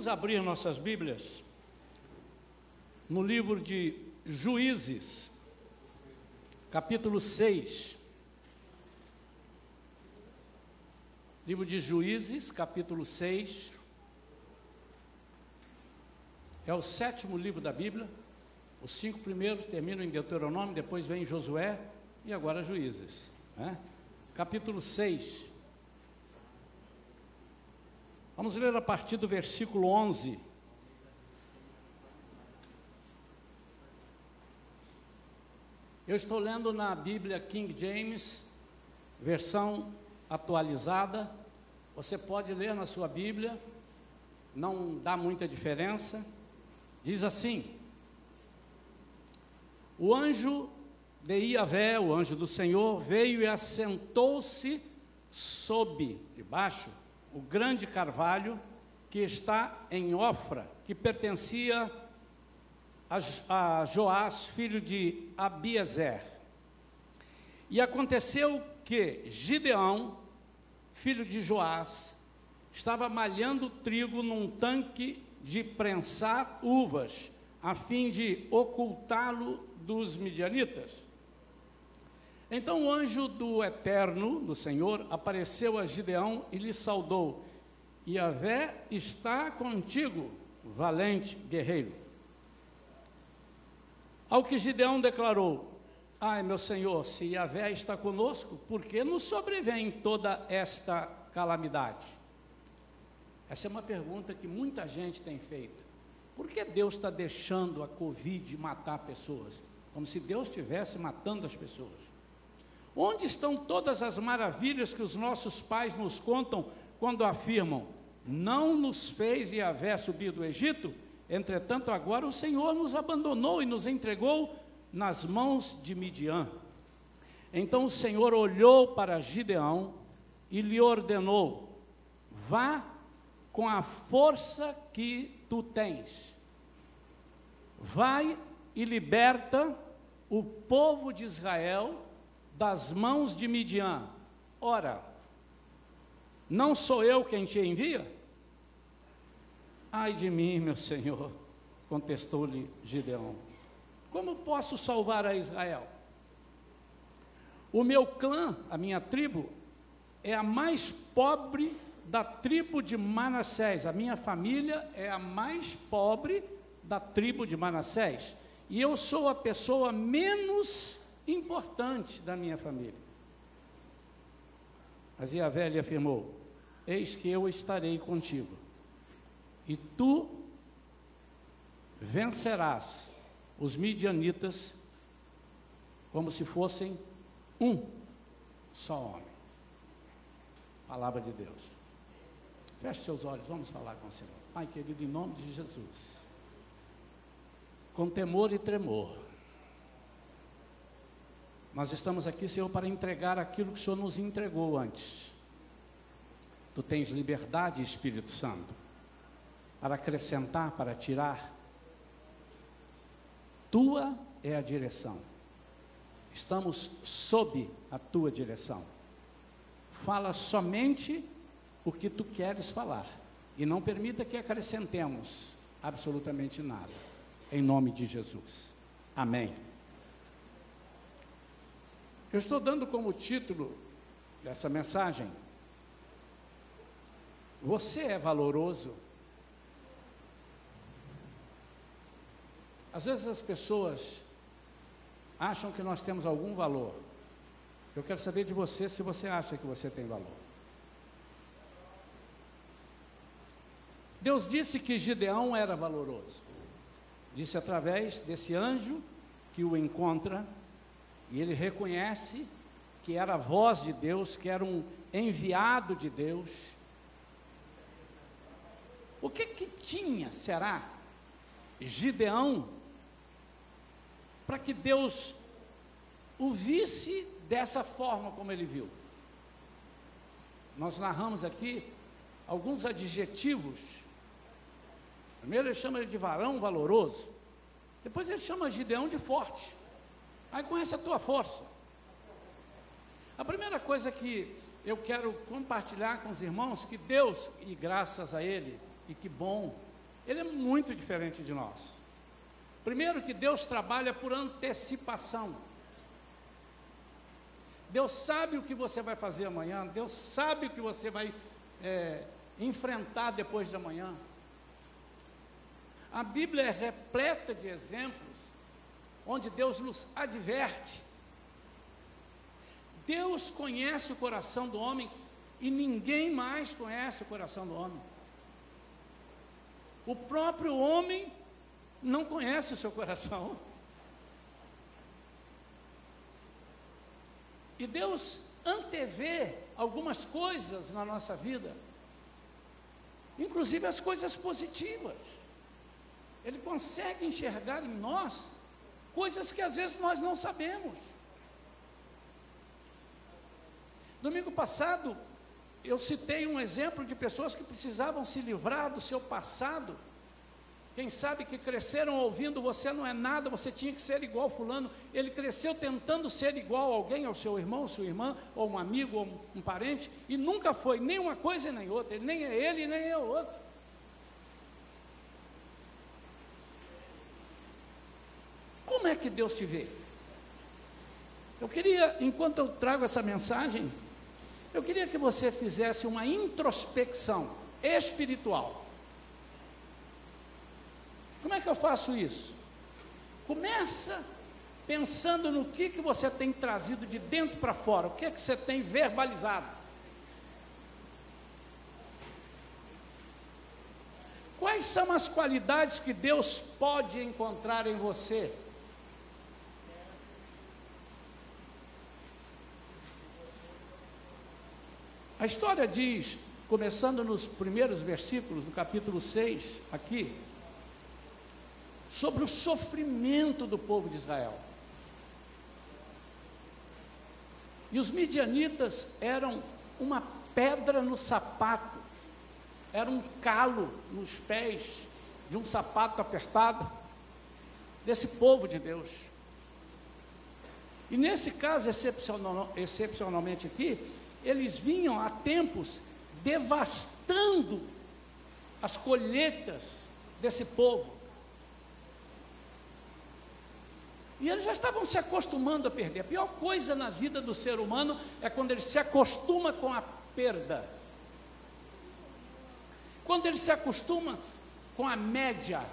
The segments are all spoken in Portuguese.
Vamos abrir nossas Bíblias no livro de Juízes, capítulo 6. Livro de Juízes, capítulo 6. É o sétimo livro da Bíblia. Os cinco primeiros terminam em Deuteronômio, depois vem Josué e agora Juízes. Né? Capítulo 6. Vamos ler a partir do versículo 11. Eu estou lendo na Bíblia King James, versão atualizada. Você pode ler na sua Bíblia, não dá muita diferença. Diz assim: O anjo de Iavé, o anjo do Senhor, veio e assentou-se sob, debaixo, o grande carvalho que está em Ofra, que pertencia a, Joás, filho de Abiezer. E aconteceu que Gideão, filho de Joás, estava malhando trigo num tanque de prensar uvas, a fim de ocultá-lo dos midianitas. Então o anjo do Eterno, do Senhor, apareceu a Gideão e lhe saudou: Yahvé está contigo, valente guerreiro. Ao que Gideão declarou: Ai, meu Senhor, se Yahvé está conosco, por que nos sobrevém toda esta calamidade? Essa é uma pergunta que muita gente tem feito. Por que Deus está deixando a Covid matar pessoas? Como se Deus estivesse matando as pessoas. Onde estão todas as maravilhas que os nossos pais nos contam quando afirmam: Não nos fez Yahvé subir do Egito? Entretanto, agora o Senhor nos abandonou e nos entregou nas mãos de Midian. Então o Senhor olhou para Gideão e lhe ordenou: Vá com a força que tu tens. Vai e liberta o povo de Israel das mãos de Midian. Ora, não sou eu quem te envia? Ai de mim, meu senhor, contestou-lhe Gideão. Como posso salvar a Israel? O meu clã, a minha tribo, é a mais pobre da tribo de Manassés. A minha família é a mais pobre da tribo de Manassés. E eu sou a pessoa menos importante da minha família. Mas a velha afirmou: Eis que eu estarei contigo, e tu vencerás os midianitas como se fossem um só homem. Palavra de Deus. Feche seus olhos, vamos falar com o Senhor. Pai querido, em nome de Jesus, com temor e tremor, nós estamos aqui, Senhor, para entregar aquilo que o Senhor nos entregou antes. Tu tens liberdade, Espírito Santo, para acrescentar, para tirar. Tua é a direção. Estamos sob a tua direção. Fala somente o que tu queres falar e não permita que acrescentemos absolutamente nada. Em nome de Jesus. Amém. Eu estou dando como título dessa mensagem: Você é valoroso? Às vezes as pessoas acham que nós temos algum valor. Eu quero saber de você se você acha que você tem valor. Deus disse que Gideão era valoroso. Disse através desse anjo que o encontra e ele reconhece que era a voz de Deus, que era um enviado de Deus. O que que tinha, será, Gideão, para que Deus o visse dessa forma como ele viu? Nós narramos aqui alguns adjetivos. Primeiro ele chama ele de varão valoroso. Depois ele chama Gideão de forte. Aí conhece a tua força. A primeira coisa que eu quero compartilhar com os irmãos, que Deus, e graças a Ele, e que bom ele é muito diferente de nós. Primeiro, que Deus trabalha por antecipação. Deus sabe o que você vai fazer amanhã, Deus sabe o que você vai é, enfrentar depois de amanhã. A Bíblia é repleta de exemplos onde Deus nos adverte. Deus conhece o coração do homem e ninguém mais conhece o coração do homem. O próprio homem não conhece o seu coração. E Deus antevê algumas coisas na nossa vida, inclusive as coisas positivas. Ele consegue enxergar em nós coisas que às vezes nós não sabemos. Domingo passado, eu citei um exemplo de pessoas que precisavam se livrar do seu passado quem sabe que cresceram ouvindo você não é nada, você tinha que ser igual fulano. Ele cresceu tentando ser igual a alguém, ao seu irmão, sua irmã, ou um amigo, ou um, parente, e nunca foi nem uma coisa nem outra. Ele nem é ele, nem é outro. Como é que Deus te vê? Eu queria, enquanto eu trago essa mensagem, eu queria que você fizesse uma introspecção espiritual. Como é que eu faço isso? Começa pensando no que, que você tem trazido de dentro para fora, o que, que você tem verbalizado. Quais são as qualidades que Deus pode encontrar em você? A história diz, começando nos primeiros versículos do capítulo 6, aqui, sobre o sofrimento do povo de Israel. E os midianitas eram uma pedra no sapato, era um calo nos pés de um sapato apertado desse povo de Deus. E nesse caso, excepcional, excepcionalmente aqui, eles vinham há tempos devastando as colheitas desse povo. E eles já estavam se acostumando a perder. A pior coisa na vida do ser humano é quando ele se acostuma com a perda. Quando ele se acostuma com a média,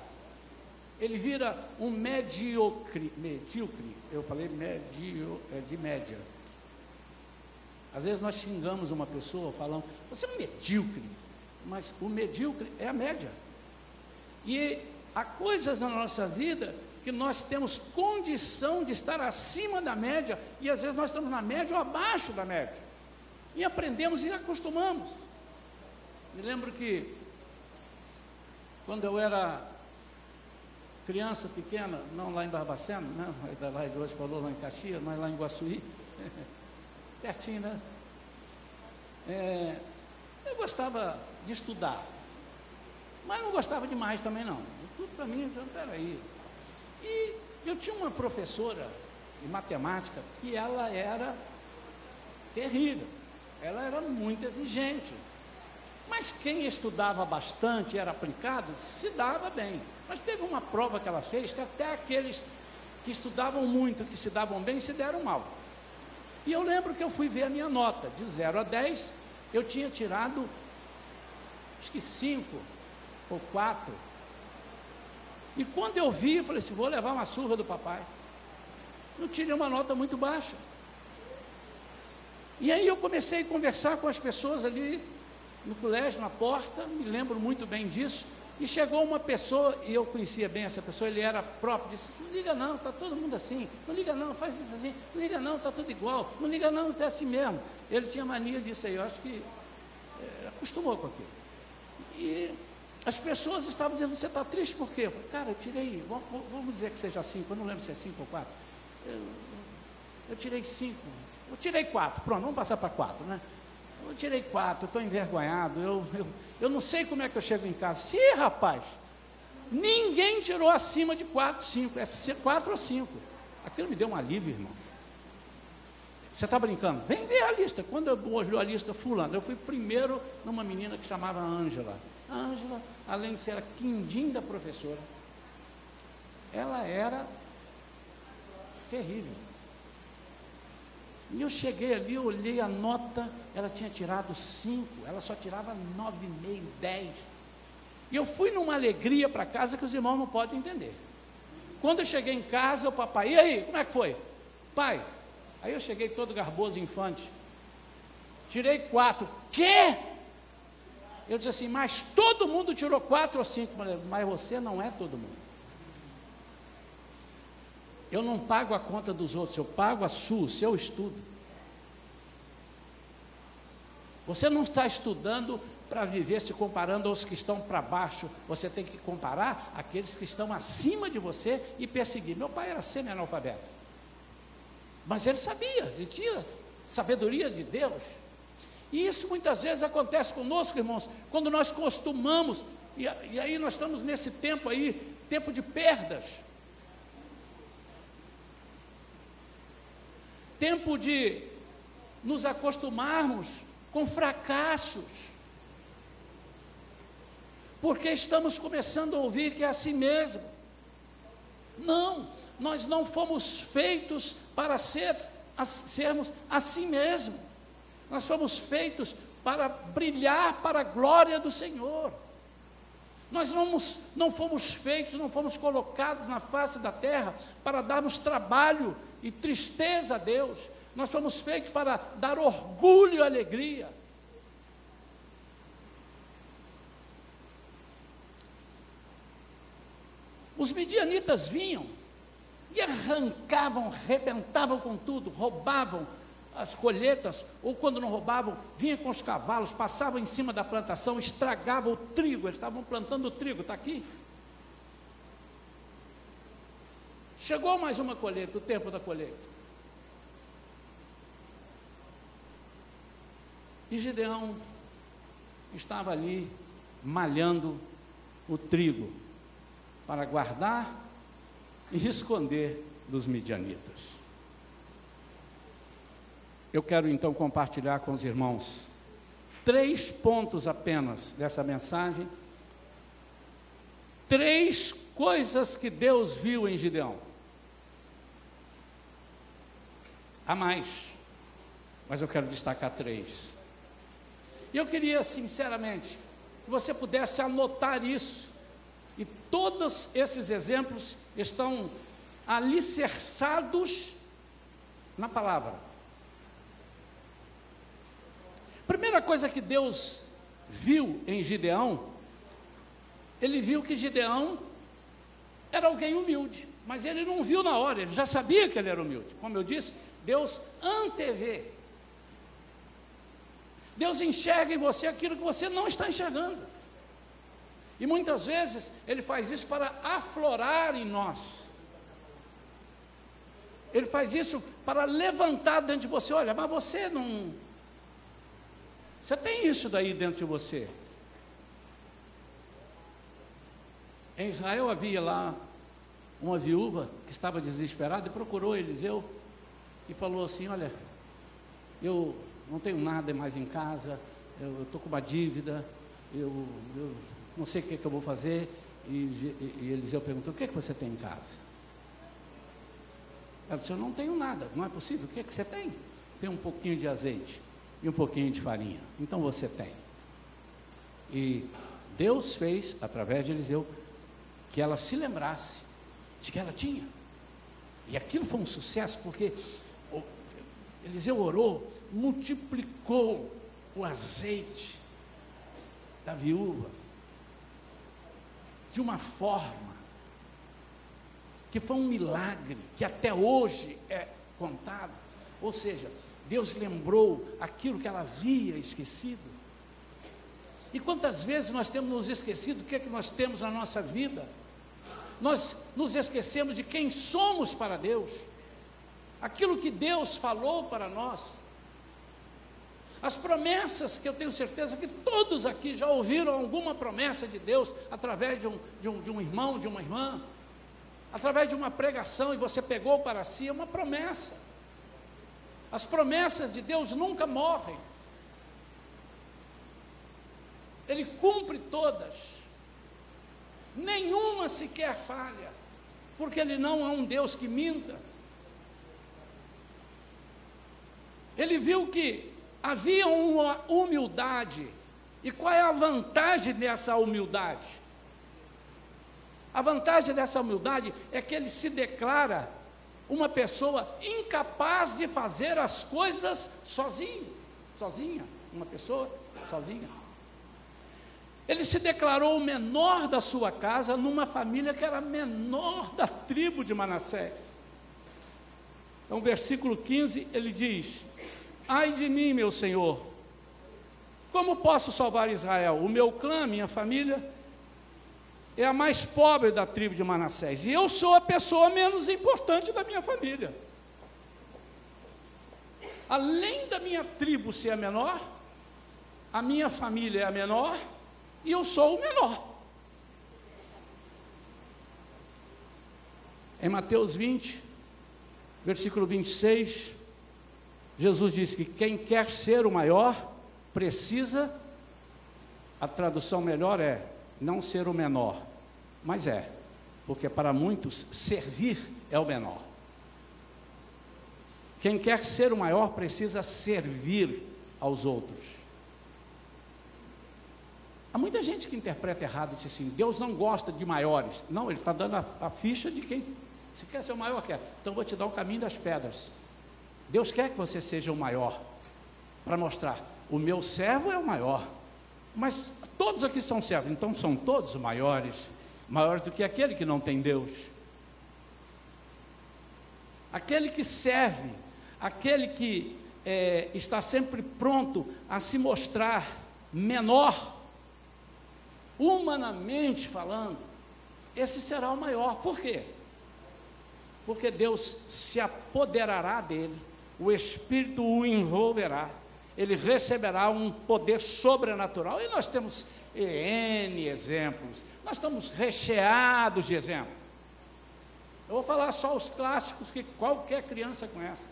ele vira um mediocre. Medíocre. Eu falei medio, é de média. Às vezes nós xingamos uma pessoa, falamos, você é um medíocre. Mas o medíocre é a média. E há coisas na nossa vida que nós temos condição de estar acima da média e às vezes nós estamos na média ou abaixo da média. E aprendemos e acostumamos. Me lembro que quando eu era criança pequena, não lá em Barbacena, né? A lá de hoje falou lá em Caxias, mas lá em Guaçuí, pertinho, né? É, eu gostava de estudar, mas não gostava demais também não. Tudo para mim, então, peraí, e eu tinha uma professora de matemática que ela era terrível, ela era muito exigente. Mas quem estudava bastante, era aplicado, se dava bem. Mas teve uma prova que ela fez que até aqueles que estudavam muito, que se davam bem, se deram mal. E eu lembro que eu fui ver a minha nota, de 0 a 10, eu tinha tirado, acho que 5 ou 4. E quando eu vi, eu falei assim: vou levar uma surra do papai. Eu tirei uma nota muito baixa. E aí eu comecei a conversar com as pessoas ali no colégio, na porta, me lembro muito bem disso. E chegou uma pessoa, e eu conhecia bem essa pessoa, ele era próprio, disse: Não liga não, está todo mundo assim, não liga não, faz isso assim, não liga não, está tudo igual, não liga não, é assim mesmo. Ele tinha mania disso aí, eu acho que é, acostumou com aquilo. E as pessoas estavam dizendo, você está triste por quê? Eu falei, cara, eu tirei, vamos dizer que seja cinco, eu não lembro se é cinco ou quatro. Eu, eu tirei cinco, eu tirei quatro, pronto, vamos passar para quatro, né? Eu tirei quatro, estou envergonhado, eu, eu, eu não sei como é que eu chego em casa. Sim, rapaz, ninguém tirou acima de quatro, cinco, é quatro ou cinco. Aquilo me deu um alívio, irmão. Você está brincando? Vem ver a lista. Quando eu olhei a lista, fulano, eu fui primeiro numa menina que chamava Ângela. Ângela, além de ser a quindim da professora, ela era terrível. E eu cheguei ali, olhei a nota, ela tinha tirado cinco, ela só tirava nove e meio, dez. E eu fui numa alegria para casa que os irmãos não podem entender. Quando eu cheguei em casa, o papai, e aí, como é que foi? Pai, aí eu cheguei todo garboso infante. Tirei quatro. Quê? Eu disse assim, mas todo mundo tirou quatro ou cinco, mas você não é todo mundo. Eu não pago a conta dos outros, eu pago a sua, o seu estudo. Você não está estudando para viver se comparando aos que estão para baixo. Você tem que comparar aqueles que estão acima de você e perseguir. Meu pai era semi-analfabeto. Mas ele sabia, ele tinha sabedoria de Deus. E isso muitas vezes acontece conosco, irmãos, quando nós costumamos, e, e aí nós estamos nesse tempo aí, tempo de perdas. Tempo de nos acostumarmos com fracassos. Porque estamos começando a ouvir que é assim mesmo. Não, nós não fomos feitos para ser, a, sermos assim mesmo. Nós fomos feitos para brilhar para a glória do Senhor. Nós não, não fomos feitos, não fomos colocados na face da terra para darmos trabalho e tristeza a Deus. Nós fomos feitos para dar orgulho e alegria. Os midianitas vinham e arrancavam, rebentavam com tudo, roubavam as colheitas, ou quando não roubavam, vinham com os cavalos, passavam em cima da plantação, estragavam o trigo, eles estavam plantando trigo, está aqui. Chegou mais uma colheita, o tempo da colheita. E Gideão estava ali malhando o trigo para guardar e esconder dos midianitas. Eu quero então compartilhar com os irmãos três pontos apenas dessa mensagem, três coisas que Deus viu em Gideão. Há mais, mas eu quero destacar três. E eu queria, sinceramente, que você pudesse anotar isso. E todos esses exemplos estão alicerçados na palavra. Primeira coisa que Deus viu em Gideão, ele viu que Gideão era alguém humilde, mas ele não viu na hora, ele já sabia que ele era humilde. Como eu disse, Deus antevê. Deus enxerga em você aquilo que você não está enxergando. E muitas vezes ele faz isso para aflorar em nós. Ele faz isso para levantar dentro de você. Olha, mas você não, você tem isso daí dentro de você. Em Israel havia lá uma viúva que estava desesperada e procurou Eliseu e falou assim: Olha, eu não tenho nada mais em casa, eu estou com uma dívida, eu, eu, não sei o que, é que eu vou fazer. E, e Eliseu perguntou: O que, é que você tem em casa? Ela disse: Eu não tenho nada, não é possível. O que, é que você tem? Tem um pouquinho de azeite e um pouquinho de farinha. Então você tem. E Deus fez, através de Eliseu, que ela se lembrasse de que ela tinha. E aquilo foi um sucesso, porque Eliseu orou, multiplicou o azeite da viúva de uma forma que foi um milagre que até hoje é contado. Ou seja, Deus lembrou aquilo que ela havia esquecido. E quantas vezes nós temos nos esquecido do que é que nós temos na nossa vida? Nós nos esquecemos de quem somos para Deus, aquilo que Deus falou para nós, as promessas que eu tenho certeza que todos aqui já ouviram alguma promessa de Deus através de um, de um, de um irmão, de uma irmã, através de uma pregação e você pegou para si, é uma promessa. As promessas de Deus nunca morrem. Ele cumpre todas. Nenhuma sequer falha, porque Ele não é um Deus que minta. Ele viu que havia uma humildade. E qual é a vantagem dessa humildade? A vantagem dessa humildade é que ele se declara uma pessoa incapaz de fazer as coisas sozinho, sozinha, uma pessoa sozinha. Ele se declarou o menor da sua casa numa família que era menor da tribo de Manassés. Então, versículo 15, ele diz: Ai de mim, meu Senhor, como posso salvar Israel? O meu clã, minha família, é a mais pobre da tribo de Manassés, e eu sou a pessoa menos importante da minha família. Além da minha tribo ser a menor, a minha família é a menor, e eu sou o menor. Em Mateus 20, versículo 26, Jesus disse que quem quer ser o maior precisa, a tradução melhor é não ser o menor, mas é, porque para muitos servir é o menor. Quem quer ser o maior precisa servir aos outros. Há muita gente que interpreta errado, diz assim: Deus não gosta de maiores. Não, Ele está dando a, a ficha de quem. Se quer ser o maior, quer. Então vou te dar o caminho das pedras. Deus quer que você seja o maior, para mostrar: o meu servo é o maior. Mas todos aqui são servos, então são todos maiores, maiores do que aquele que não tem Deus. Aquele que serve, aquele que é, está sempre pronto a se mostrar menor, humanamente falando, esse será o maior. Por quê? Porque Deus se apoderará dele, o Espírito o envolverá ele receberá um poder sobrenatural. E nós temos N exemplos, nós estamos recheados de exemplos. Eu vou falar só os clássicos que qualquer criança conhece.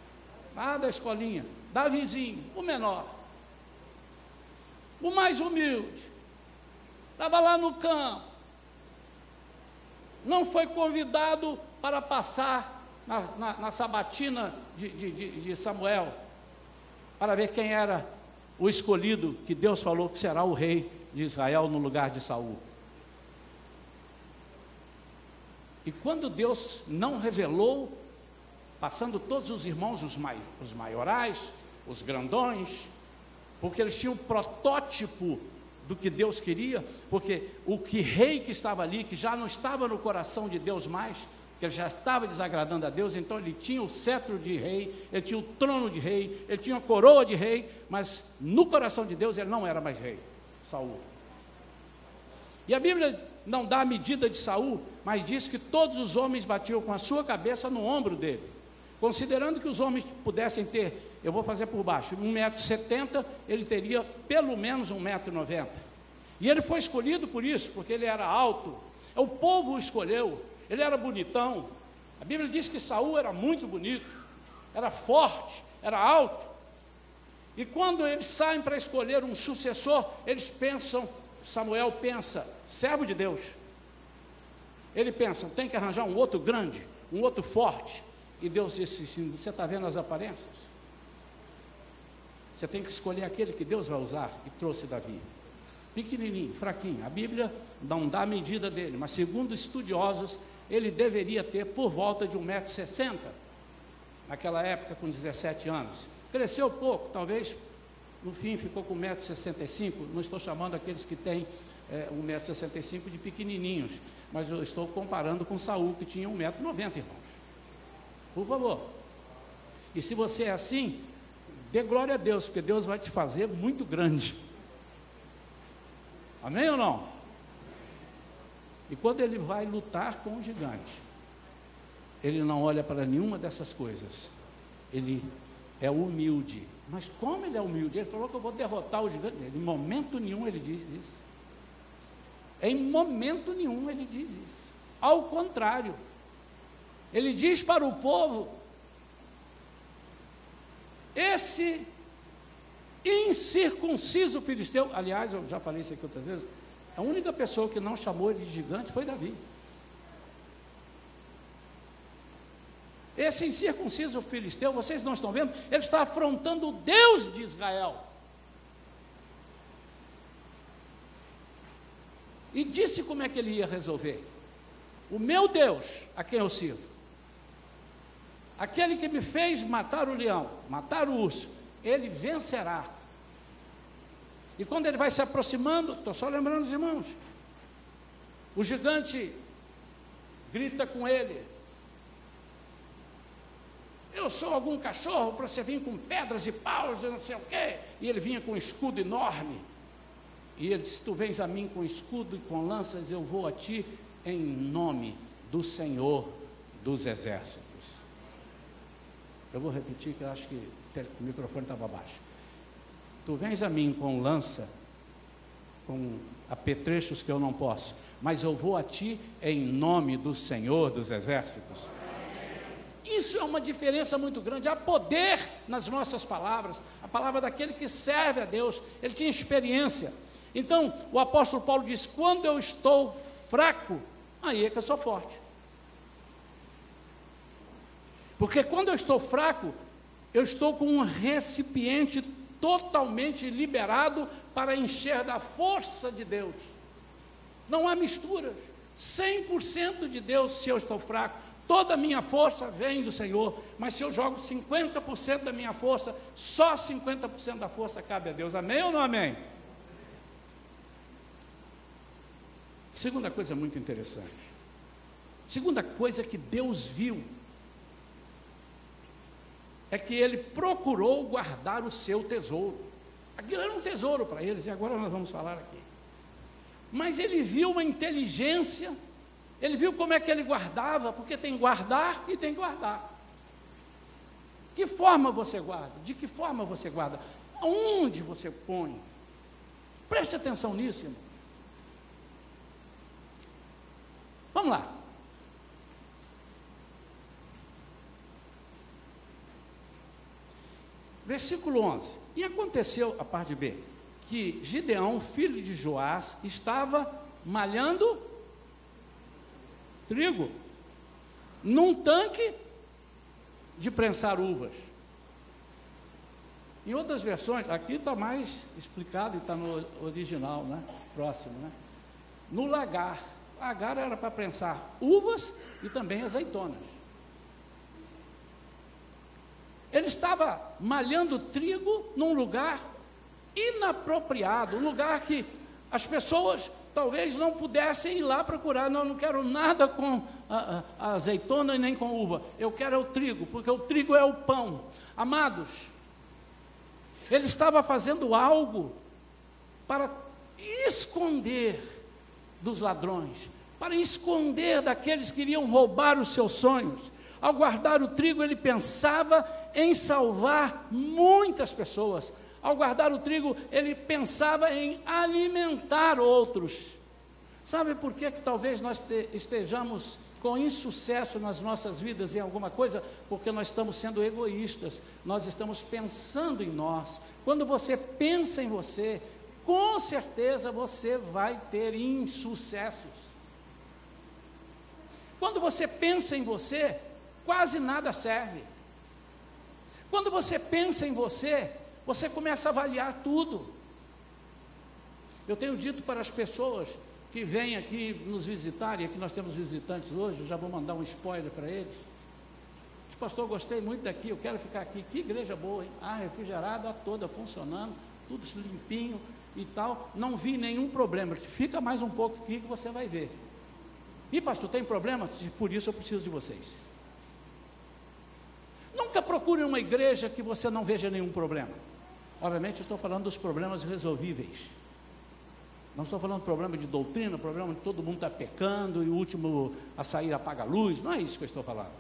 Lá da escolinha, Davizinho, o menor, o mais humilde, estava lá no campo, não foi convidado para passar na, na, na sabatina de, de, de Samuel, para ver quem era o escolhido que Deus falou que será o rei de Israel no lugar de Saul. E quando Deus não revelou, passando todos os irmãos, os, mai, os maiorais, os grandões, porque eles tinham um protótipo do que Deus queria, porque o que rei que estava ali, que já não estava no coração de Deus mais, que ele já estava desagradando a Deus, então ele tinha o cetro de rei, ele tinha o trono de rei, ele tinha a coroa de rei, mas no coração de Deus ele não era mais rei, Saul. E a Bíblia não dá a medida de Saul, mas diz que todos os homens batiam com a sua cabeça no ombro dele. Considerando que os homens pudessem ter, eu vou fazer por baixo, 1,70m, ele teria pelo menos 1,90m. E ele foi escolhido por isso, porque ele era alto. O povo o escolheu, ele era bonitão. A Bíblia diz que Saul era muito bonito, era forte, era alto. E quando eles saem para escolher um sucessor, eles pensam, Samuel pensa, servo de Deus. Ele pensa, tem que arranjar um outro grande, um outro forte. E Deus disse assim: Você está vendo as aparências? Você tem que escolher aquele que Deus vai usar. E trouxe Davi. Pequenininho, fraquinho. A Bíblia não dá a medida dele, mas segundo estudiosos, ele deveria ter por volta de 1,60m, naquela época com 17 anos. Cresceu pouco, talvez no fim ficou com 1,65m, não estou chamando aqueles que têm é, 1,65m de pequenininhos, mas eu estou comparando com Saul, que tinha 1,90m, irmãos. Por favor. E se você é assim, dê glória a Deus, porque Deus vai te fazer muito grande. Amém ou não? E quando ele vai lutar com o gigante, ele não olha para nenhuma dessas coisas. Ele é humilde. Mas como ele é humilde? Ele falou que eu vou derrotar o gigante. Em momento nenhum ele diz isso. Em momento nenhum ele diz isso. Ao contrário, ele diz para o povo: esse incircunciso filisteu, aliás, eu já falei isso aqui outras vezes, a única pessoa que não chamou ele de gigante foi Davi. Esse incircunciso filisteu, vocês não estão vendo? Ele está afrontando o Deus de Israel. E disse como é que ele ia resolver. O meu Deus, a quem eu sirvo, aquele que me fez matar o leão, matar o urso, ele vencerá. E quando ele vai se aproximando, estou só lembrando os irmãos, o gigante grita com ele: Eu sou algum cachorro para você vir com pedras e paus e não sei o quê. E ele vinha com um escudo enorme. E ele disse: Tu vens a mim com escudo e com lanças, eu vou a ti em nome do Senhor dos Exércitos. Eu vou repetir que eu acho que o microfone estava baixo. Tu vens a mim com lança, com apetrechos que eu não posso, mas eu vou a ti em nome do Senhor dos Exércitos. Isso é uma diferença muito grande. Há poder nas nossas palavras, a palavra daquele que serve a Deus, ele tinha experiência. Então, o apóstolo Paulo diz: quando eu estou fraco, aí é que eu sou forte. Porque quando eu estou fraco, eu estou com um recipiente totalmente liberado para encher da força de Deus. Não há misturas. 100% de Deus se eu estou fraco. Toda a minha força vem do Senhor, mas se eu jogo 50% da minha força, só 50% da força cabe a Deus. Amém ou não amém? Segunda coisa muito interessante. Segunda coisa que Deus viu é que ele procurou guardar o seu tesouro. Aquilo era um tesouro para eles, e agora nós vamos falar aqui. Mas ele viu uma inteligência, ele viu como é que ele guardava, porque tem guardar e tem guardar. Que forma você guarda? De que forma você guarda? Aonde você põe? Preste atenção nisso, irmão. Vamos lá. Versículo 11. E aconteceu, a parte B, que Gideão, filho de Joás, estava malhando trigo num tanque de prensar uvas. Em outras versões, aqui está mais explicado e está no original, né? próximo, né? no lagar agar era para prensar uvas e também azeitonas. Ele estava malhando trigo num lugar inapropriado, um lugar que as pessoas talvez não pudessem ir lá procurar. Não, não quero nada com a, a, a azeitona e nem com uva. Eu quero o trigo, porque o trigo é o pão. Amados, ele estava fazendo algo para esconder dos ladrões, para esconder daqueles que iriam roubar os seus sonhos. Ao guardar o trigo, ele pensava em salvar muitas pessoas. Ao guardar o trigo, ele pensava em alimentar outros. Sabe por que, que talvez nós estejamos com insucesso nas nossas vidas em alguma coisa? Porque nós estamos sendo egoístas, nós estamos pensando em nós. Quando você pensa em você, com certeza você vai ter insucessos. Quando você pensa em você, quase nada serve. Quando você pensa em você, você começa a avaliar tudo. Eu tenho dito para as pessoas que vêm aqui nos visitar, e aqui nós temos visitantes hoje, já vou mandar um spoiler para eles. Pastor, gostei muito daqui, eu quero ficar aqui. Que igreja boa, hein? Ah, refrigerada toda funcionando, tudo limpinho e tal. Não vi nenhum problema. Fica mais um pouco aqui que você vai ver. E pastor, tem problema? Por isso eu preciso de vocês. Nunca procure uma igreja que você não veja nenhum problema. Obviamente, estou falando dos problemas resolvíveis. Não estou falando do problema de doutrina, problema de todo mundo está pecando e o último a sair apaga a luz. Não é isso que eu estou falando.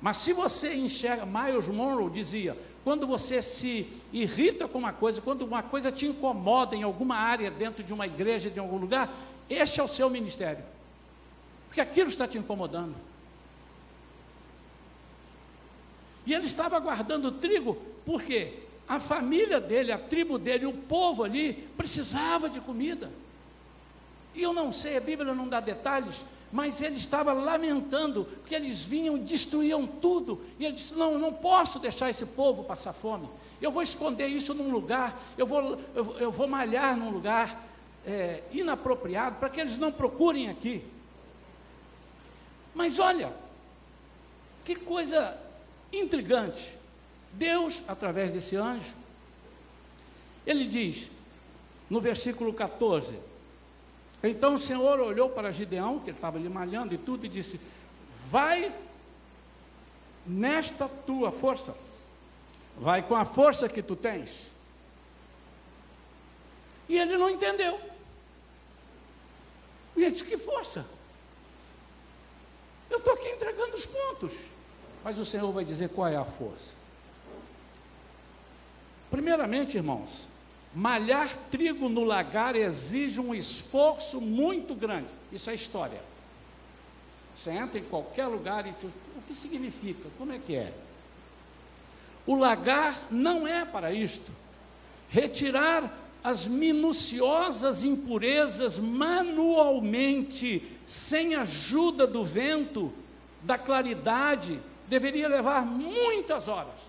Mas se você enxerga, Miles Monroe dizia: quando você se irrita com uma coisa, quando uma coisa te incomoda em alguma área dentro de uma igreja, de algum lugar, este é o seu ministério. Porque aquilo está te incomodando. E ele estava guardando trigo, por quê? A família dele, a tribo dele, o povo ali precisava de comida. E eu não sei, a Bíblia não dá detalhes, mas ele estava lamentando que eles vinham, destruíam tudo. E ele disse: Não, não posso deixar esse povo passar fome. Eu vou esconder isso num lugar, eu vou, eu, eu vou malhar num lugar é, inapropriado para que eles não procurem aqui. Mas olha, que coisa intrigante. Deus, através desse anjo, ele diz, no versículo 14: Então o Senhor olhou para Gideão, que estava ali malhando e tudo, e disse: Vai nesta tua força, vai com a força que tu tens. E ele não entendeu. E ele disse: Que força? Eu estou aqui entregando os pontos. Mas o Senhor vai dizer qual é a força. Primeiramente, irmãos, malhar trigo no lagar exige um esforço muito grande. Isso é história. Você entra em qualquer lugar e o que significa? Como é que é? O lagar não é para isto. Retirar as minuciosas impurezas manualmente, sem ajuda do vento, da claridade, deveria levar muitas horas.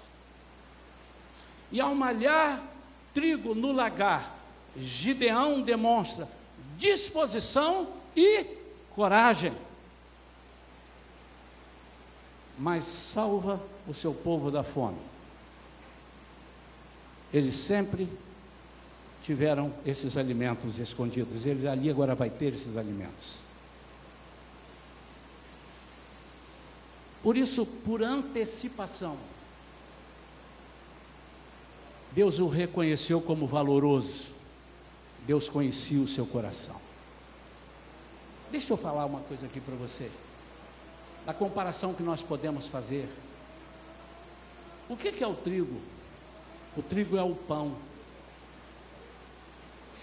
E ao malhar trigo no lagar, Gideão demonstra disposição e coragem. Mas salva o seu povo da fome. Eles sempre tiveram esses alimentos escondidos. Ele ali agora vai ter esses alimentos. Por isso, por antecipação, Deus o reconheceu como valoroso. Deus conhecia o seu coração. Deixa eu falar uma coisa aqui para você. Da comparação que nós podemos fazer. O que, que é o trigo? O trigo é o pão.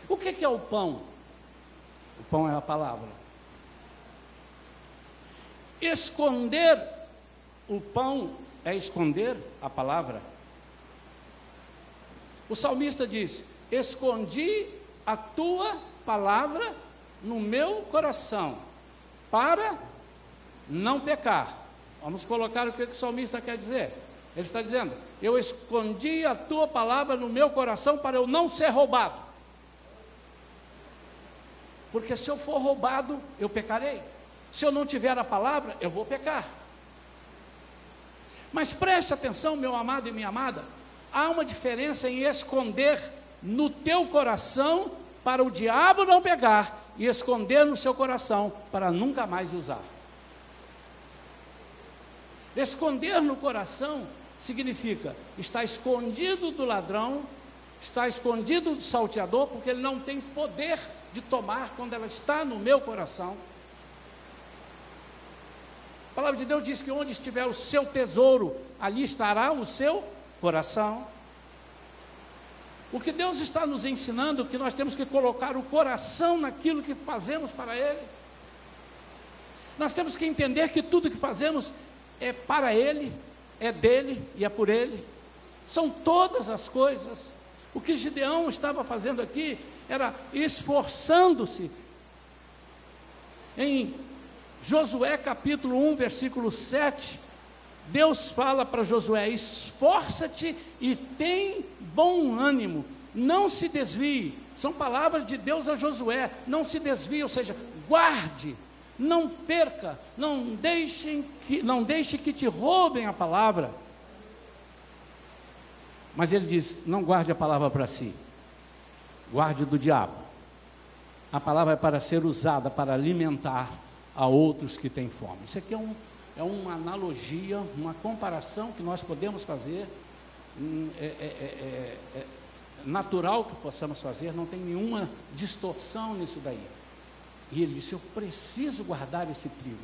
O que, que é o pão? O pão é a palavra. Esconder o pão é esconder a palavra. O salmista diz: Escondi a tua palavra no meu coração, para não pecar. Vamos colocar o que o salmista quer dizer. Ele está dizendo: Eu escondi a tua palavra no meu coração para eu não ser roubado. Porque se eu for roubado, eu pecarei. Se eu não tiver a palavra, eu vou pecar. Mas preste atenção, meu amado e minha amada, há uma diferença em esconder no teu coração para o diabo não pegar e esconder no seu coração para nunca mais usar. Esconder no coração significa está escondido do ladrão, está escondido do salteador, porque ele não tem poder de tomar quando ela está no meu coração. A palavra de Deus diz que onde estiver o seu tesouro, ali estará o seu coração. O que Deus está nos ensinando que nós temos que colocar o coração naquilo que fazemos para Ele. Nós temos que entender que tudo que fazemos é para Ele, é dele e é por Ele. São todas as coisas. O que Gideão estava fazendo aqui era esforçando-se. Em Josué capítulo 1, versículo 7, Deus fala para Josué: esforça-te e tem bom ânimo, não se desvie. São palavras de Deus a Josué: não se desvie, ou seja, guarde, não perca, não deixe que, não deixe que te roubem a palavra. Mas ele diz: não guarde a palavra para si, guarde do diabo. A palavra é para ser usada para alimentar a outros que têm fome. Isso aqui é, um, é uma analogia, uma comparação que nós podemos fazer. Hum, é, é, é, é, é natural que possamos fazer, não tem nenhuma distorção nisso daí. E ele disse: Eu preciso guardar esse trigo,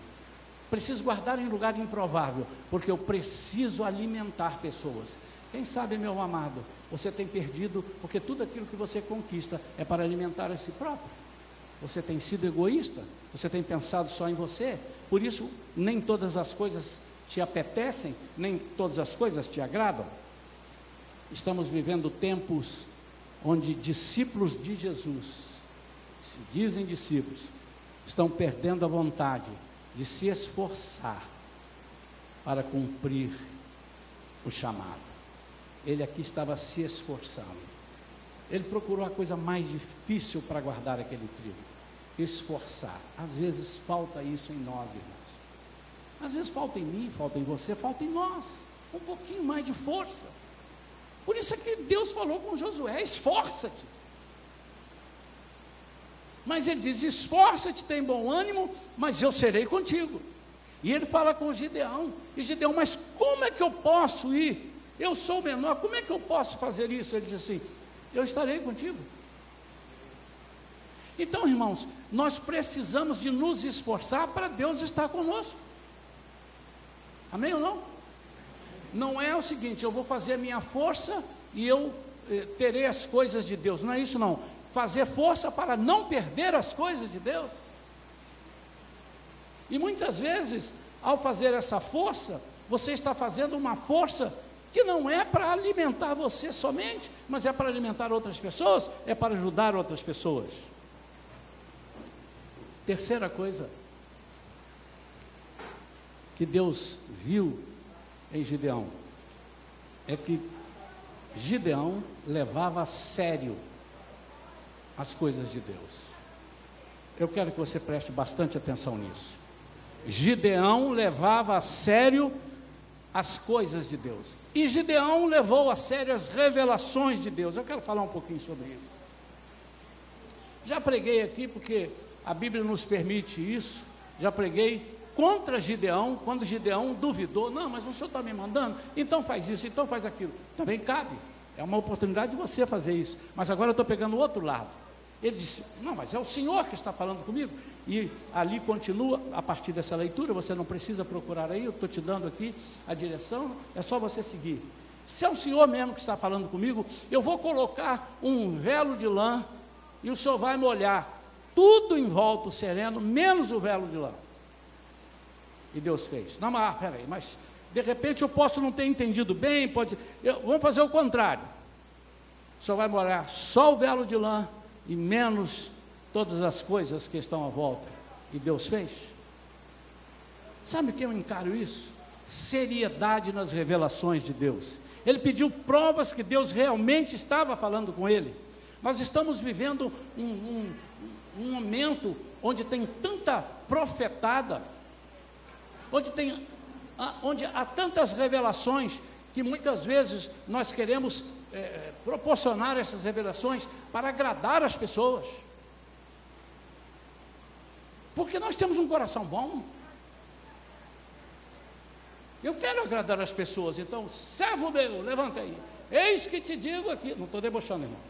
preciso guardar em lugar improvável, porque eu preciso alimentar pessoas. Quem sabe, meu amado, você tem perdido, porque tudo aquilo que você conquista é para alimentar a si próprio. Você tem sido egoísta, você tem pensado só em você, por isso nem todas as coisas te apetecem, nem todas as coisas te agradam. Estamos vivendo tempos onde discípulos de Jesus, se dizem discípulos, estão perdendo a vontade de se esforçar para cumprir o chamado. Ele aqui estava se esforçando. Ele procurou a coisa mais difícil para guardar aquele trigo: esforçar. Às vezes falta isso em nós, irmãos. Às vezes falta em mim, falta em você, falta em nós. Um pouquinho mais de força. Por isso é que Deus falou com Josué: esforça-te. Mas ele diz: esforça-te, tem bom ânimo, mas eu serei contigo. E ele fala com Gideão: e Gideão, mas como é que eu posso ir? Eu sou menor, como é que eu posso fazer isso? Ele diz assim: eu estarei contigo. Então, irmãos, nós precisamos de nos esforçar para Deus estar conosco. Amém ou não? Não é o seguinte, eu vou fazer a minha força e eu eh, terei as coisas de Deus. Não é isso não. Fazer força para não perder as coisas de Deus. E muitas vezes, ao fazer essa força, você está fazendo uma força que não é para alimentar você somente, mas é para alimentar outras pessoas, é para ajudar outras pessoas. Terceira coisa, que Deus viu em Gideão é que Gideão levava a sério as coisas de Deus. Eu quero que você preste bastante atenção nisso. Gideão levava a sério as coisas de Deus. E Gideão levou a sério as revelações de Deus. Eu quero falar um pouquinho sobre isso. Já preguei aqui porque a Bíblia nos permite isso. Já preguei contra Gideão, quando Gideão duvidou, não, mas o senhor está me mandando, então faz isso, então faz aquilo. Também cabe, é uma oportunidade de você fazer isso. Mas agora eu estou pegando o outro lado. Ele disse, não, mas é o Senhor que está falando comigo. E ali continua, a partir dessa leitura, você não precisa procurar aí, eu estou te dando aqui a direção, é só você seguir. Se é o Senhor mesmo que está falando comigo, eu vou colocar um velo de lã e o Senhor vai molhar tudo em volta o sereno, menos o velo de lã. E Deus fez. Não, mas peraí, mas de repente eu posso não ter entendido bem, pode. Eu, vamos fazer o contrário. Senhor vai molhar só o velo de lã e menos todas as coisas que estão à volta. E Deus fez. Sabe o que eu encaro isso? Seriedade nas revelações de Deus. Ele pediu provas que Deus realmente estava falando com ele. Nós estamos vivendo um, um, um momento onde tem tanta profetada, onde, tem, onde há tantas revelações que muitas vezes nós queremos é, proporcionar essas revelações para agradar as pessoas. Porque nós temos um coração bom. Eu quero agradar as pessoas, então, servo meu, levanta aí. Eis que te digo aqui, não estou debochando, irmão.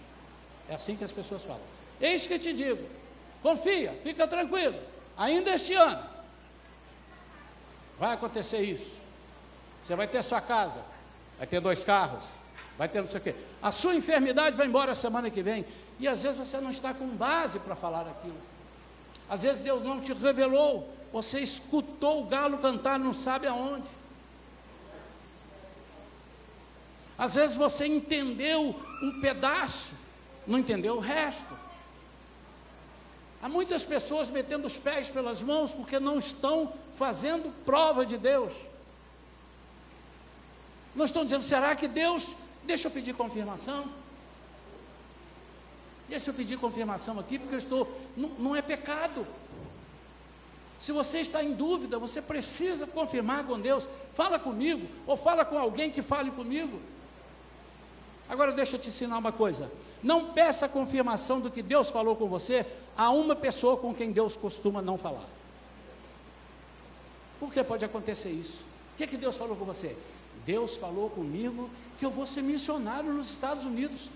É assim que as pessoas falam. Eis que te digo, confia, fica tranquilo, ainda este ano vai acontecer isso. Você vai ter sua casa, vai ter dois carros, vai ter não sei o quê. A sua enfermidade vai embora semana que vem. E às vezes você não está com base para falar aquilo. Às vezes Deus não te revelou. Você escutou o galo cantar, não sabe aonde. Às vezes você entendeu um pedaço, não entendeu o resto. Há muitas pessoas metendo os pés pelas mãos porque não estão fazendo prova de Deus. Não estão dizendo, será que Deus Deixa eu pedir confirmação. Deixa eu pedir confirmação aqui, porque eu estou. Não, não é pecado. Se você está em dúvida, você precisa confirmar com Deus. Fala comigo, ou fala com alguém que fale comigo. Agora deixa eu te ensinar uma coisa. Não peça confirmação do que Deus falou com você a uma pessoa com quem Deus costuma não falar. Porque pode acontecer isso. O que, é que Deus falou com você? Deus falou comigo que eu vou ser missionário nos Estados Unidos.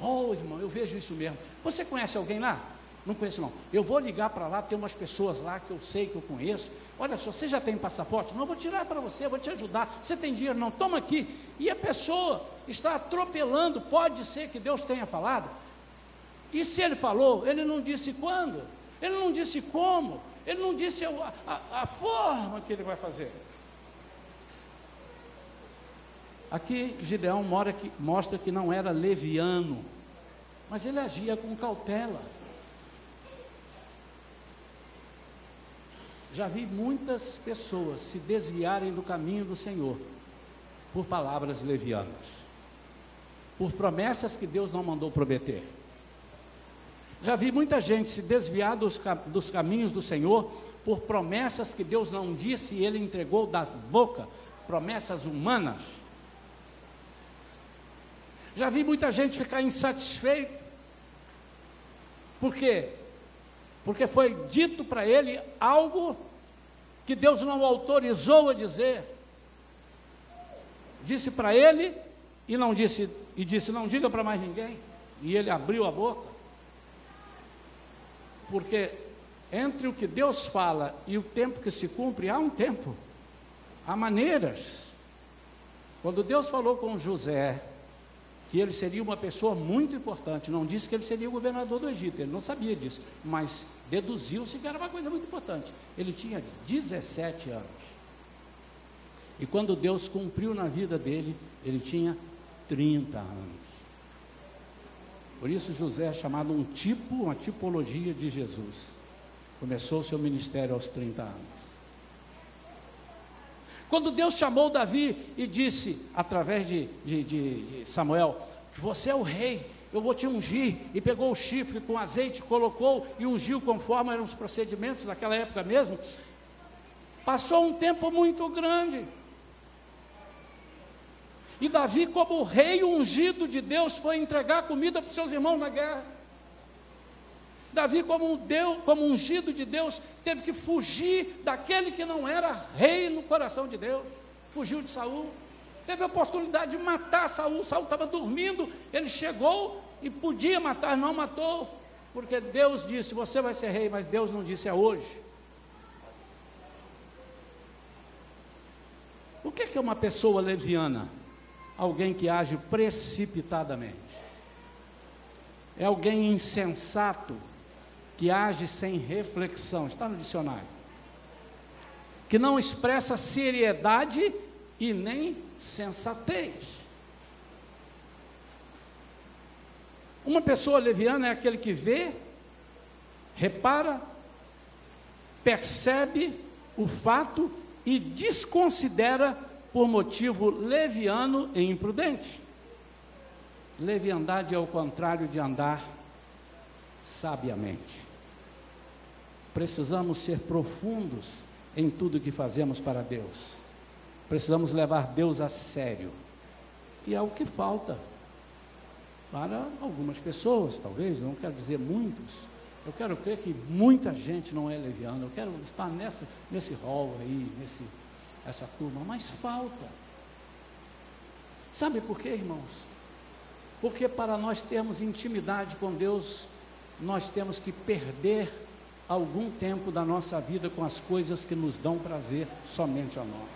Oh, irmão, eu vejo isso mesmo. Você conhece alguém lá? Não conheço não. Eu vou ligar para lá, tem umas pessoas lá que eu sei, que eu conheço. Olha só, você já tem passaporte? Não, eu vou tirar para você, eu vou te ajudar. Você tem dinheiro? Não, toma aqui. E a pessoa está atropelando, pode ser que Deus tenha falado. E se ele falou, ele não disse quando, ele não disse como, ele não disse a, a, a forma que ele vai fazer. Aqui Gideão mostra que não era leviano, mas ele agia com cautela. Já vi muitas pessoas se desviarem do caminho do Senhor por palavras levianas, por promessas que Deus não mandou prometer. Já vi muita gente se desviar dos, dos caminhos do Senhor por promessas que Deus não disse e Ele entregou da boca, promessas humanas. Já vi muita gente ficar insatisfeito. Por quê? Porque foi dito para ele algo que Deus não autorizou a dizer. Disse para ele e não disse e disse não diga para mais ninguém. E ele abriu a boca. Porque entre o que Deus fala e o tempo que se cumpre há um tempo. Há maneiras. Quando Deus falou com José, que ele seria uma pessoa muito importante. Não disse que ele seria o governador do Egito, ele não sabia disso, mas deduziu-se que era uma coisa muito importante. Ele tinha 17 anos. E quando Deus cumpriu na vida dele, ele tinha 30 anos. Por isso José é chamado um tipo, uma tipologia de Jesus. Começou o seu ministério aos 30 anos. Quando Deus chamou Davi e disse, através de, de, de, Samuel, que você é o rei, eu vou te ungir, e pegou o chifre com azeite, colocou e ungiu conforme eram os procedimentos daquela época mesmo, passou um tempo muito grande. E Davi, como rei ungido de Deus, foi entregar comida para os seus irmãos na guerra. Davi, como, Deus, como ungido de Deus, teve que fugir daquele que não era rei no coração de Deus. Fugiu de Saul. Teve a oportunidade de matar Saul. Saul estava dormindo. Ele chegou e podia matar, não matou. Porque Deus disse: Você vai ser rei, mas Deus não disse é hoje. O que é uma pessoa leviana? Alguém que age precipitadamente. É alguém insensato que age sem reflexão, está no dicionário. Que não expressa seriedade e nem sensatez. Uma pessoa leviana é aquele que vê, repara, percebe o fato e desconsidera por motivo leviano e imprudente. Leviandade é o contrário de andar sabiamente. Precisamos ser profundos em tudo que fazemos para Deus. Precisamos levar Deus a sério. E é o que falta para algumas pessoas, talvez, não quero dizer muitos. Eu quero crer que muita gente não é leviana. Eu quero estar nessa, nesse hall aí, nesse, essa turma, mas falta. Sabe por quê, irmãos? Porque para nós termos intimidade com Deus, nós temos que perder algum tempo da nossa vida com as coisas que nos dão prazer somente a nós.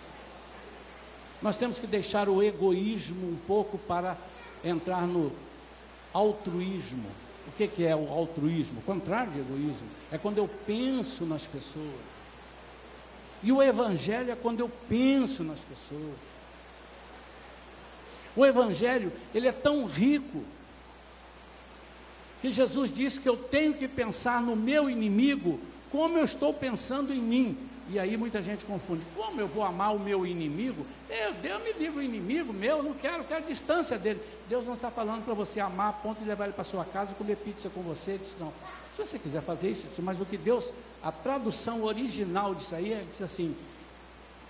Nós temos que deixar o egoísmo um pouco para entrar no altruísmo. O que, que é o altruísmo? O contrário de egoísmo. É quando eu penso nas pessoas. E o evangelho é quando eu penso nas pessoas. O evangelho, ele é tão rico que Jesus disse que eu tenho que pensar no meu inimigo como eu estou pensando em mim. E aí muita gente confunde: como eu vou amar o meu inimigo? Eu, Deus me livre o inimigo meu, não quero, quero distância dele. Deus não está falando para você amar a ponto de levar ele para sua casa e comer pizza com você. Diz, não. Você quiser fazer isso, mas o que Deus, a tradução original disso aí é diz assim: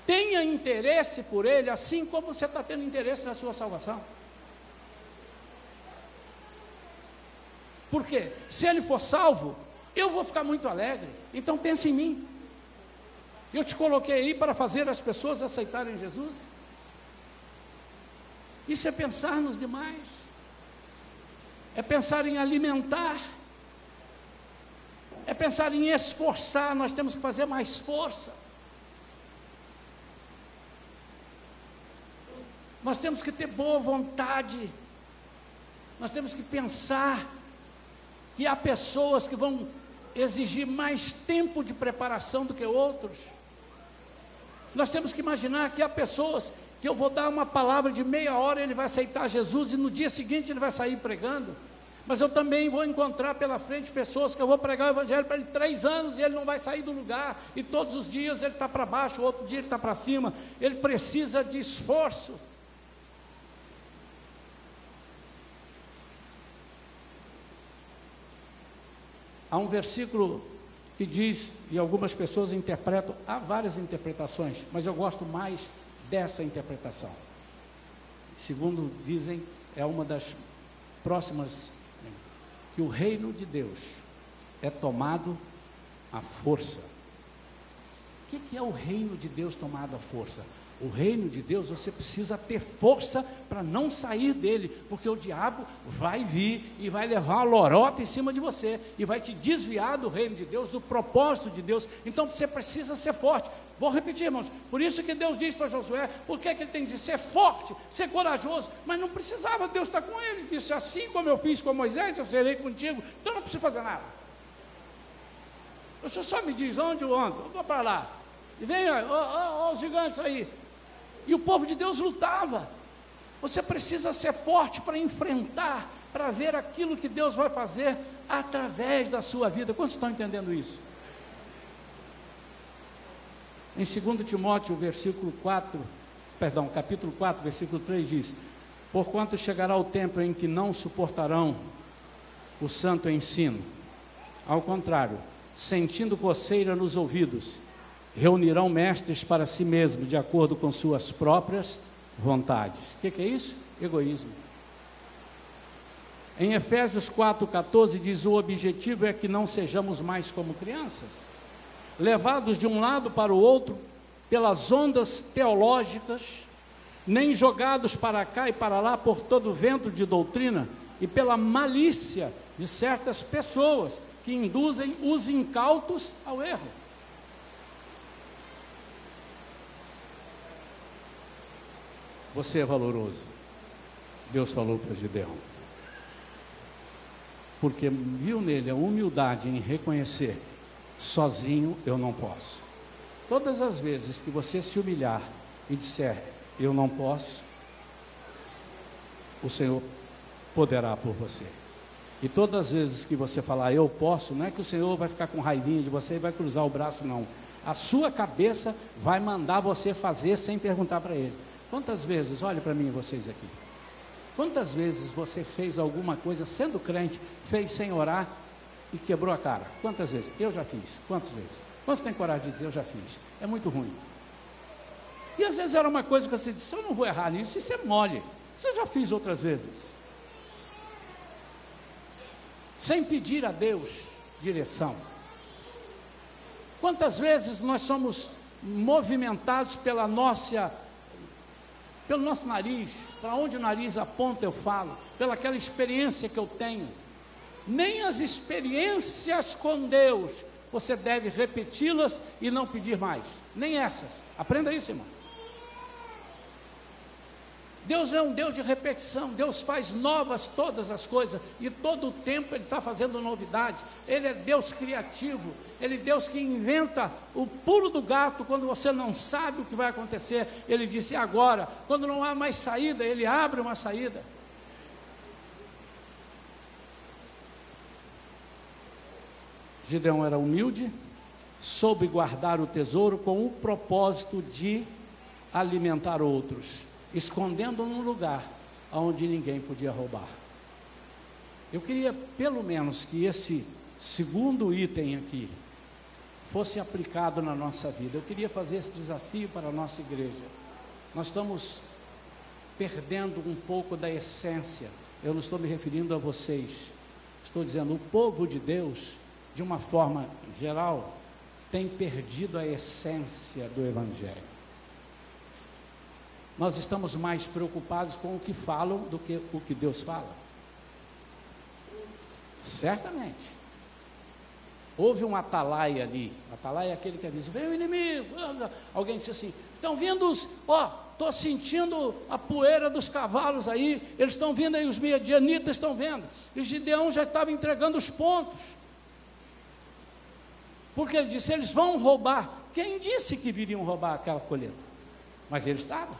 tenha interesse por ele, assim como você está tendo interesse na sua salvação. Porque se ele for salvo, eu vou ficar muito alegre. Então pense em mim. Eu te coloquei aí para fazer as pessoas aceitarem Jesus. Isso é pensar nos demais. É pensar em alimentar. É pensar em esforçar. Nós temos que fazer mais força. Nós temos que ter boa vontade. Nós temos que pensar que há pessoas que vão exigir mais tempo de preparação do que outros. Nós temos que imaginar que há pessoas que eu vou dar uma palavra de meia hora, ele vai aceitar Jesus e no dia seguinte ele vai sair pregando. Mas eu também vou encontrar pela frente pessoas que eu vou pregar o Evangelho para ele três anos e ele não vai sair do lugar, e todos os dias ele está para baixo, outro dia ele está para cima, ele precisa de esforço. Há um versículo que diz, e algumas pessoas interpretam, há várias interpretações, mas eu gosto mais dessa interpretação. Segundo dizem, é uma das próximas, que o reino de Deus é tomado à força. O que, que é o reino de Deus tomado à força? O reino de Deus, você precisa ter força para não sair dele, porque o diabo vai vir e vai levar uma lorota em cima de você e vai te desviar do reino de Deus, do propósito de Deus. Então você precisa ser forte. Vou repetir, irmãos. Por isso que Deus diz para Josué, por que, que ele tem dizer ser forte, ser corajoso, mas não precisava Deus estar com ele. Disse: assim como eu fiz com Moisés, eu serei contigo, então não precisa fazer nada. O senhor só me diz onde eu ando, eu vou para lá. E vem, ó, ó, os gigantes aí, e o povo de Deus lutava. Você precisa ser forte para enfrentar, para ver aquilo que Deus vai fazer através da sua vida. Quantos estão entendendo isso? Em 2 Timóteo, versículo 4, perdão, capítulo 4, versículo 3 diz: Porquanto chegará o tempo em que não suportarão o santo ensino. Ao contrário, sentindo coceira nos ouvidos, reunirão mestres para si mesmos, de acordo com suas próprias vontades. O que, que, é isso? Egoísmo. Em Efésios 4,14 diz: o objetivo é que não sejamos mais como crianças, levados de um lado para o outro pelas ondas teológicas, nem jogados para cá e para lá por todo vento de doutrina e pela malícia de certas pessoas que induzem os incautos ao erro. Você é valoroso. Deus falou para Gideão. Porque viu nele a humildade em reconhecer: sozinho eu não posso. Todas as vezes que você se humilhar e disser: eu não posso, o Senhor poderá por você. E todas as vezes que você falar eu posso, não é que o Senhor vai ficar com raivinha de você e vai cruzar o braço, não. A sua cabeça vai mandar você fazer sem perguntar para Ele. Quantas vezes, olhe para mim vocês aqui, quantas vezes você fez alguma coisa sendo crente, fez sem orar e quebrou a cara? Quantas vezes? Eu já fiz. Quantas vezes? Quantos tem coragem de dizer eu já fiz? É muito ruim. E às vezes era uma coisa que você disse, eu não vou errar nisso, isso é mole. Você já fiz outras vezes. Sem pedir a Deus direção. Quantas vezes nós somos movimentados pela nossa pelo nosso nariz, para onde o nariz aponta eu falo, pela aquela experiência que eu tenho. Nem as experiências com Deus você deve repeti-las e não pedir mais, nem essas. Aprenda isso, irmão. Deus é um Deus de repetição, Deus faz novas todas as coisas, e todo o tempo Ele está fazendo novidades. Ele é Deus criativo, Ele é Deus que inventa o pulo do gato quando você não sabe o que vai acontecer. Ele disse agora, quando não há mais saída, Ele abre uma saída. Gideão era humilde, soube guardar o tesouro com o propósito de alimentar outros escondendo num lugar onde ninguém podia roubar. Eu queria, pelo menos, que esse segundo item aqui fosse aplicado na nossa vida. Eu queria fazer esse desafio para a nossa igreja. Nós estamos perdendo um pouco da essência. Eu não estou me referindo a vocês. Estou dizendo, o povo de Deus, de uma forma geral, tem perdido a essência do Evangelho nós estamos mais preocupados com o que falam do que o que Deus fala. Certamente. Houve um atalaia ali. Atalaia é aquele que avisa: vem o inimigo. Alguém disse assim: estão vindo os. Ó, estou sentindo a poeira dos cavalos aí. Eles estão vindo aí, os medianitas estão vendo. E Gideão já estava entregando os pontos. Porque ele disse: eles vão roubar. Quem disse que viriam roubar aquela colheita? Mas eles estavam.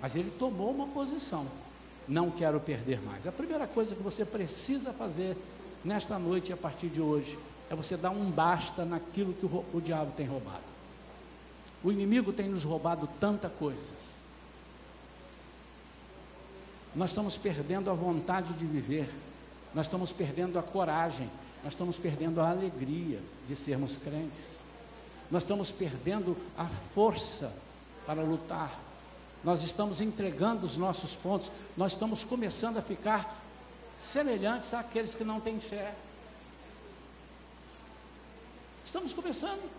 Mas ele tomou uma posição. Não quero perder mais. A primeira coisa que você precisa fazer nesta noite e a partir de hoje é você dar um basta naquilo que o, o diabo tem roubado. O inimigo tem nos roubado tanta coisa. Nós estamos perdendo a vontade de viver, nós estamos perdendo a coragem, nós estamos perdendo a alegria de sermos crentes, nós estamos perdendo a força para lutar, nós estamos entregando os nossos pontos, nós estamos começando a ficar semelhantes àqueles que não têm fé. Estamos começando.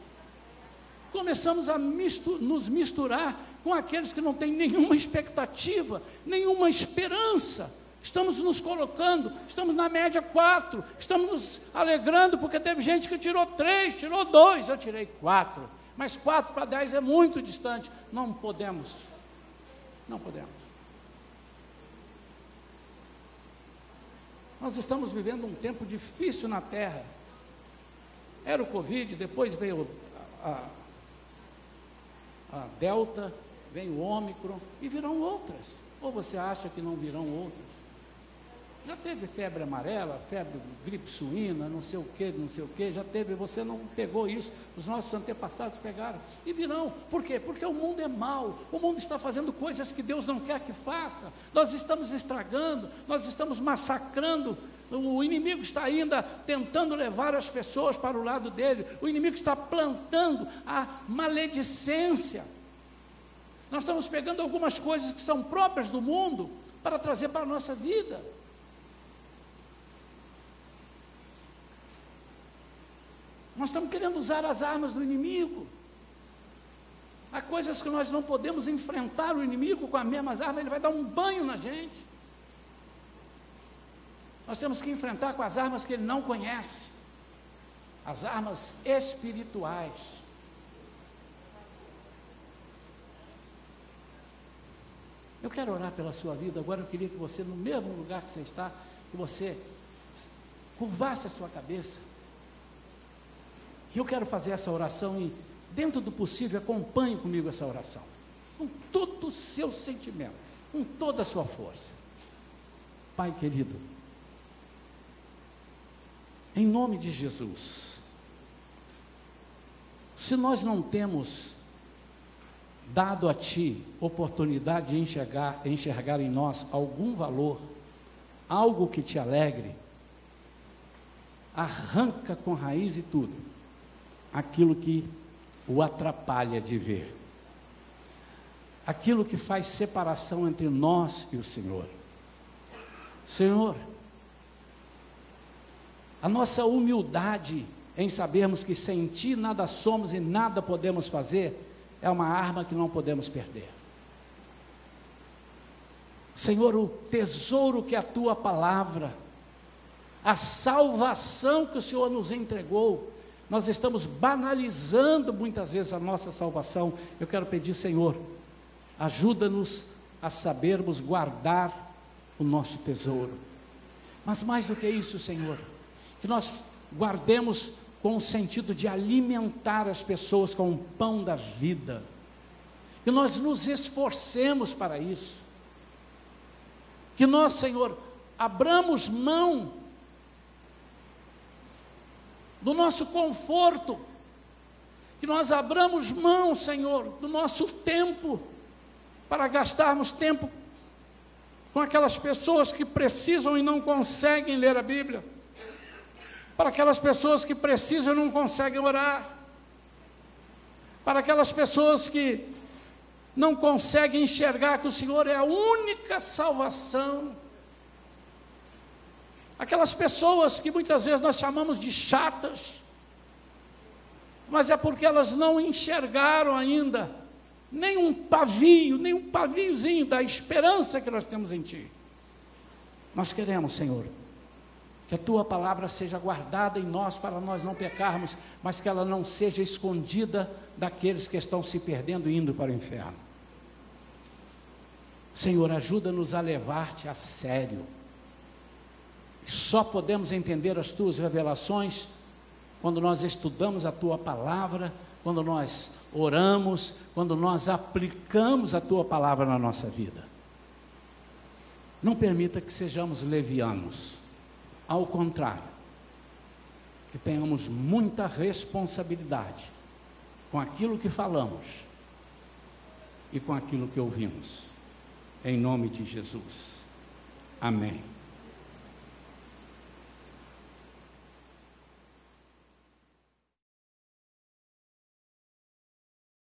Começamos a nos misturar com aqueles que não têm nenhuma expectativa, nenhuma esperança. Estamos nos colocando, estamos na média quatro, estamos nos alegrando porque teve gente que tirou três, tirou dois, eu tirei quatro. Mas quatro para dez é muito distante. Não podemos, não podemos. Nós estamos vivendo um tempo difícil na terra. Era o Covid, depois veio a, a Delta, vem o Ômicron e virão outras. Ou você acha que não virão outras? Já teve febre amarela, febre gripe suína, não sei o que, não sei o que, já teve, você não pegou isso, os nossos antepassados pegaram. E virão. Por quê? Porque o mundo é mau, o mundo está fazendo coisas que Deus não quer que faça. Nós estamos estragando, nós estamos massacrando. O inimigo está ainda tentando levar as pessoas para o lado dele. O inimigo está plantando a maledicência. Nós estamos pegando algumas coisas que são próprias do mundo para trazer para a nossa vida. Nós estamos querendo usar as armas do inimigo. Há coisas que nós não podemos enfrentar o inimigo com as mesmas armas, ele vai dar um banho na gente. Nós temos que enfrentar com as armas que ele não conhece, as armas espirituais. Eu quero orar pela sua vida. Agora eu queria que você, no mesmo lugar que você está, que você curvasse a sua cabeça e eu quero fazer essa oração e, dentro do possível, acompanhe comigo essa oração. Com todo o seu sentimento, com toda a sua força. Pai querido, em nome de Jesus, se nós não temos dado a Ti oportunidade de enxergar, enxergar em nós algum valor, algo que te alegre, arranca com raiz e tudo aquilo que o atrapalha de ver, aquilo que faz separação entre nós e o Senhor. Senhor, a nossa humildade em sabermos que sem Ti nada somos e nada podemos fazer, é uma arma que não podemos perder. Senhor, o tesouro que é a Tua palavra, a salvação que o Senhor nos entregou, nós estamos banalizando muitas vezes a nossa salvação. Eu quero pedir, Senhor, ajuda-nos a sabermos guardar o nosso tesouro. Mas mais do que isso, Senhor, que nós guardemos com o sentido de alimentar as pessoas com o pão da vida. Que nós nos esforcemos para isso. Que nós, Senhor, abramos mão do nosso conforto, que nós abramos mão, Senhor, do nosso tempo, para gastarmos tempo com aquelas pessoas que precisam e não conseguem ler a Bíblia, para aquelas pessoas que precisam e não conseguem orar, para aquelas pessoas que não conseguem enxergar que o Senhor é a única salvação Aquelas pessoas que muitas vezes nós chamamos de chatas, mas é porque elas não enxergaram ainda nem um pavio, nem um paviozinho da esperança que nós temos em Ti. Nós queremos, Senhor, que a Tua palavra seja guardada em nós para nós não pecarmos, mas que ela não seja escondida daqueles que estão se perdendo e indo para o inferno. Senhor, ajuda-nos a levar-te a sério só podemos entender as tuas revelações quando nós estudamos a tua palavra, quando nós oramos, quando nós aplicamos a tua palavra na nossa vida. Não permita que sejamos levianos. Ao contrário, que tenhamos muita responsabilidade com aquilo que falamos e com aquilo que ouvimos. Em nome de Jesus. Amém.